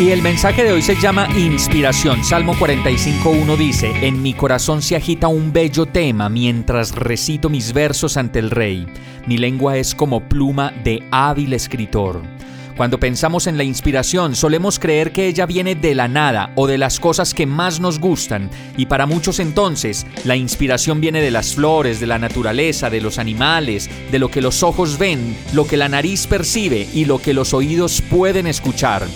Y el mensaje de hoy se llama Inspiración. Salmo 45.1 dice, En mi corazón se agita un bello tema mientras recito mis versos ante el rey. Mi lengua es como pluma de hábil escritor. Cuando pensamos en la inspiración, solemos creer que ella viene de la nada o de las cosas que más nos gustan, y para muchos entonces, la inspiración viene de las flores, de la naturaleza, de los animales, de lo que los ojos ven, lo que la nariz percibe y lo que los oídos pueden escuchar.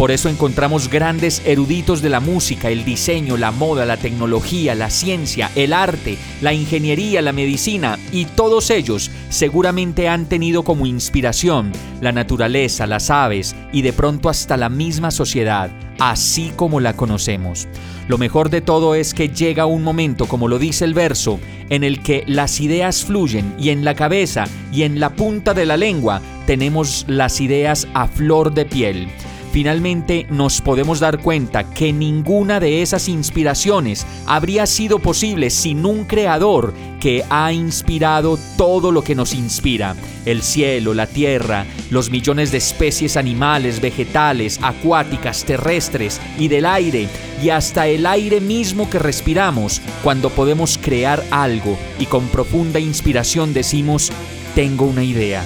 Por eso encontramos grandes eruditos de la música, el diseño, la moda, la tecnología, la ciencia, el arte, la ingeniería, la medicina, y todos ellos seguramente han tenido como inspiración la naturaleza, las aves y de pronto hasta la misma sociedad, así como la conocemos. Lo mejor de todo es que llega un momento, como lo dice el verso, en el que las ideas fluyen y en la cabeza y en la punta de la lengua tenemos las ideas a flor de piel finalmente nos podemos dar cuenta que ninguna de esas inspiraciones habría sido posible sin un creador que ha inspirado todo lo que nos inspira. El cielo, la tierra, los millones de especies animales, vegetales, acuáticas, terrestres y del aire, y hasta el aire mismo que respiramos, cuando podemos crear algo y con profunda inspiración decimos, tengo una idea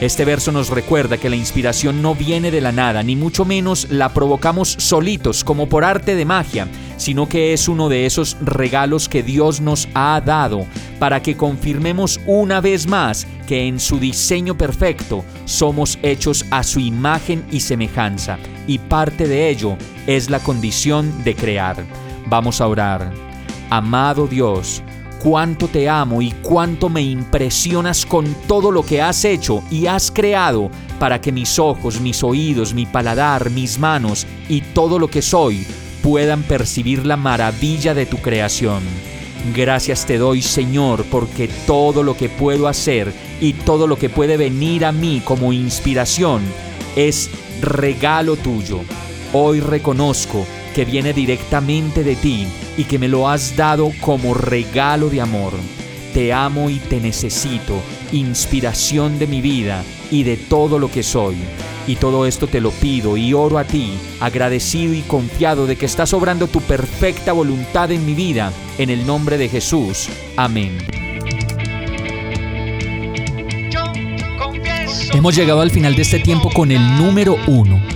este verso nos recuerda que la inspiración no viene de la nada, ni mucho menos la provocamos solitos como por arte de magia, sino que es uno de esos regalos que Dios nos ha dado para que confirmemos una vez más que en su diseño perfecto somos hechos a su imagen y semejanza, y parte de ello es la condición de crear. Vamos a orar. Amado Dios, cuánto te amo y cuánto me impresionas con todo lo que has hecho y has creado para que mis ojos, mis oídos, mi paladar, mis manos y todo lo que soy puedan percibir la maravilla de tu creación. Gracias te doy Señor porque todo lo que puedo hacer y todo lo que puede venir a mí como inspiración es regalo tuyo. Hoy reconozco que viene directamente de ti y que me lo has dado como regalo de amor. Te amo y te necesito, inspiración de mi vida y de todo lo que soy. Y todo esto te lo pido y oro a ti, agradecido y confiado de que estás obrando tu perfecta voluntad en mi vida, en el nombre de Jesús. Amén. Hemos llegado al final de este tiempo con el número uno